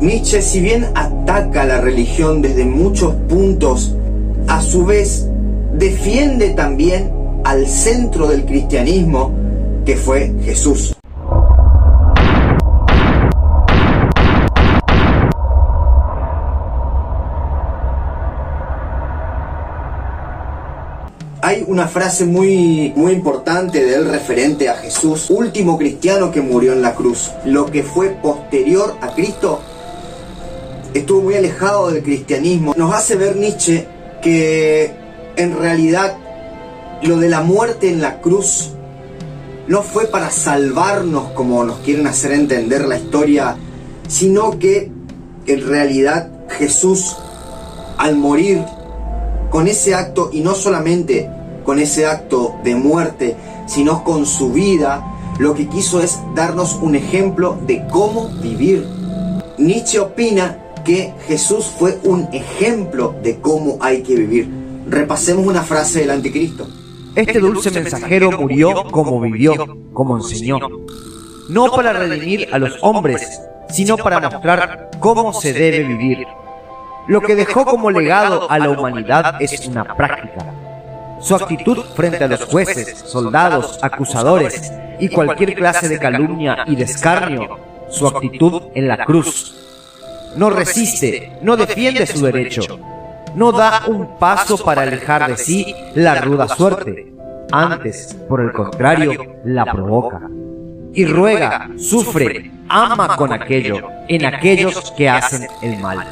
Nietzsche, si bien ataca la religión desde muchos puntos, a su vez defiende también al centro del cristianismo, que fue Jesús. Hay una frase muy, muy importante de él referente a Jesús, último cristiano que murió en la cruz. Lo que fue posterior a Cristo estuvo muy alejado del cristianismo. Nos hace ver Nietzsche que en realidad lo de la muerte en la cruz no fue para salvarnos como nos quieren hacer entender la historia, sino que en realidad Jesús al morir con ese acto, y no solamente con ese acto de muerte, sino con su vida, lo que quiso es darnos un ejemplo de cómo vivir. Nietzsche opina que Jesús fue un ejemplo de cómo hay que vivir. Repasemos una frase del anticristo. Este dulce mensajero murió como vivió, como enseñó, no para redimir a los hombres, sino para mostrar cómo se debe vivir. Lo que dejó como legado a la humanidad es una práctica. Su actitud frente a los jueces, soldados, acusadores y cualquier clase de calumnia y de escarnio, su actitud en la cruz. No resiste, no defiende su derecho, no da un paso para alejar de sí la ruda suerte. Antes, por el contrario, la provoca. Y ruega, sufre, ama con aquello, en aquellos que hacen el mal.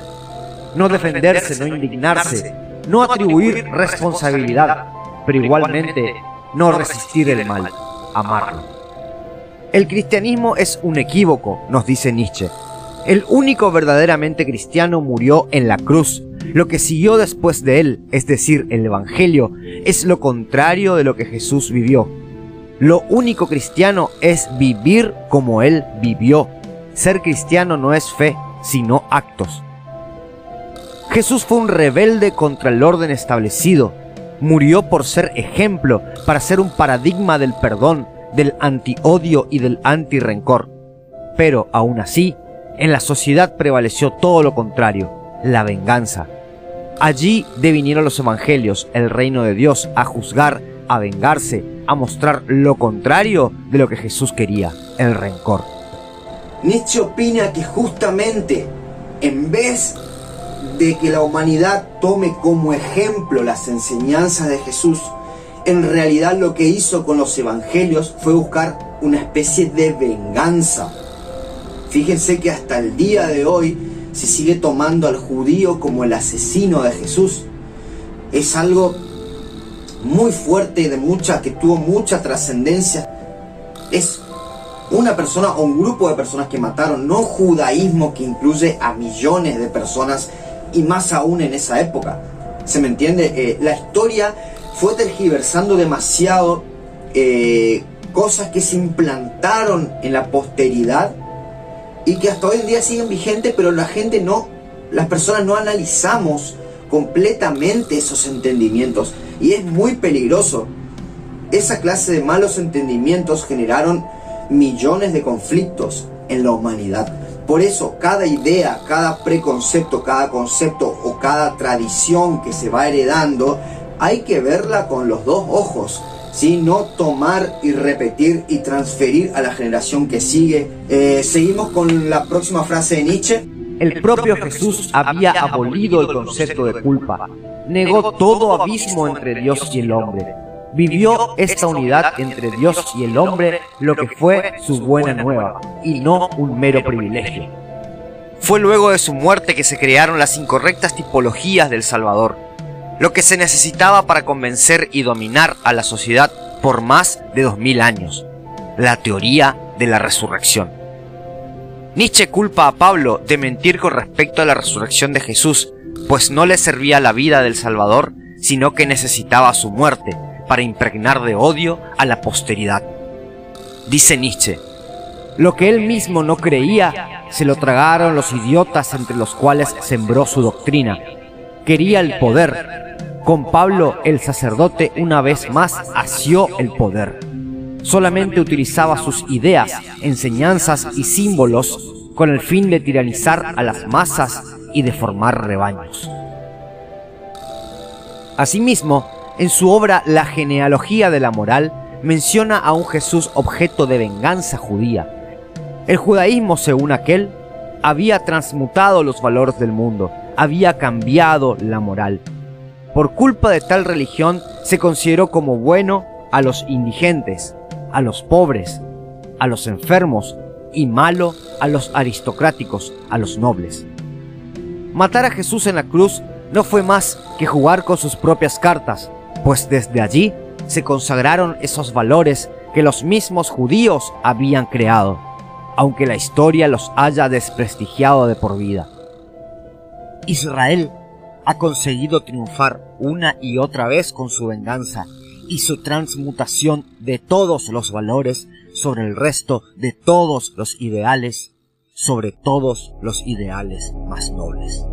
No defenderse, no indignarse, no atribuir responsabilidad, pero igualmente no resistir el mal, amarlo. El cristianismo es un equívoco, nos dice Nietzsche. El único verdaderamente cristiano murió en la cruz. Lo que siguió después de él, es decir, el Evangelio, es lo contrario de lo que Jesús vivió. Lo único cristiano es vivir como él vivió. Ser cristiano no es fe, sino actos. Jesús fue un rebelde contra el orden establecido. Murió por ser ejemplo, para ser un paradigma del perdón, del anti-odio y del anti-rencor. Pero aún así, en la sociedad prevaleció todo lo contrario, la venganza. Allí devinieron los evangelios, el reino de Dios, a juzgar, a vengarse, a mostrar lo contrario de lo que Jesús quería, el rencor. Nietzsche opina que justamente en vez de que la humanidad tome como ejemplo las enseñanzas de Jesús, en realidad lo que hizo con los evangelios fue buscar una especie de venganza. Fíjense que hasta el día de hoy se sigue tomando al judío como el asesino de Jesús. Es algo muy fuerte, de mucha, que tuvo mucha trascendencia. Es una persona o un grupo de personas que mataron, no judaísmo que incluye a millones de personas y más aún en esa época. ¿Se me entiende? Eh, la historia fue tergiversando demasiado eh, cosas que se implantaron en la posteridad y que hasta hoy en día siguen vigentes, pero la gente no, las personas no analizamos completamente esos entendimientos y es muy peligroso. Esa clase de malos entendimientos generaron millones de conflictos en la humanidad. Por eso, cada idea, cada preconcepto, cada concepto o cada tradición que se va heredando, hay que verla con los dos ojos. ¿Sí? No tomar y repetir y transferir a la generación que sigue. Eh, seguimos con la próxima frase de Nietzsche. El propio Jesús había abolido el concepto de culpa. Negó todo abismo entre Dios y el hombre vivió esta unidad entre Dios y el hombre lo que fue su buena nueva, y no un mero privilegio. Fue luego de su muerte que se crearon las incorrectas tipologías del Salvador, lo que se necesitaba para convencer y dominar a la sociedad por más de dos mil años, la teoría de la resurrección. Nietzsche culpa a Pablo de mentir con respecto a la resurrección de Jesús, pues no le servía la vida del Salvador, sino que necesitaba su muerte, para impregnar de odio a la posteridad. Dice Nietzsche, lo que él mismo no creía, se lo tragaron los idiotas entre los cuales sembró su doctrina. Quería el poder. Con Pablo el sacerdote una vez más asió el poder. Solamente utilizaba sus ideas, enseñanzas y símbolos con el fin de tiranizar a las masas y de formar rebaños. Asimismo, en su obra La genealogía de la moral, menciona a un Jesús objeto de venganza judía. El judaísmo, según aquel, había transmutado los valores del mundo, había cambiado la moral. Por culpa de tal religión se consideró como bueno a los indigentes, a los pobres, a los enfermos y malo a los aristocráticos, a los nobles. Matar a Jesús en la cruz no fue más que jugar con sus propias cartas, pues desde allí se consagraron esos valores que los mismos judíos habían creado, aunque la historia los haya desprestigiado de por vida. Israel ha conseguido triunfar una y otra vez con su venganza y su transmutación de todos los valores sobre el resto de todos los ideales, sobre todos los ideales más nobles.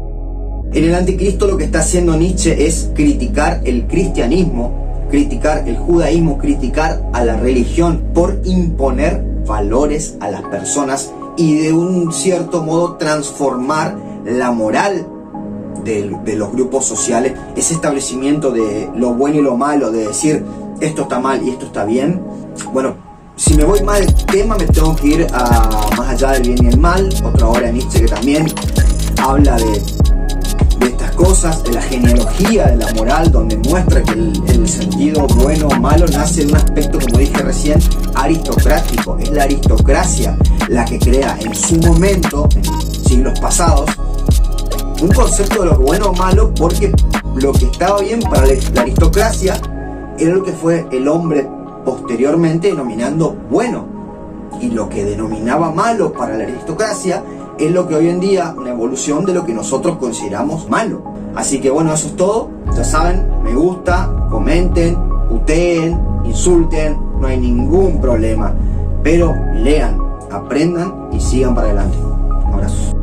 En el anticristo lo que está haciendo Nietzsche es criticar el cristianismo, criticar el judaísmo, criticar a la religión por imponer valores a las personas y de un cierto modo transformar la moral de, los grupos sociales, ese establecimiento de lo bueno y lo malo, de decir esto está mal y esto está bien. Bueno, si me voy mal del tema, me tengo que ir a más allá del bien y el mal, otra obra de Nietzsche que también habla de, de estas cosas, de la genealogía de la moral, donde muestra que el, el sentido bueno o malo nace de un aspecto, como dije recién, aristocrático. Es la aristocracia la que crea en su momento, en siglos pasados, un concepto de lo bueno o malo porque lo que estaba bien para la aristocracia era lo que fue el hombre posteriormente denominando bueno. Y lo que denominaba malo para la aristocracia es lo que hoy en día, una evolución de lo que nosotros consideramos malo. Así que bueno, eso es todo. Ya saben, me gusta, comenten, puteen, insulten, no hay ningún problema. Pero lean, aprendan y sigan para adelante. Abrazos.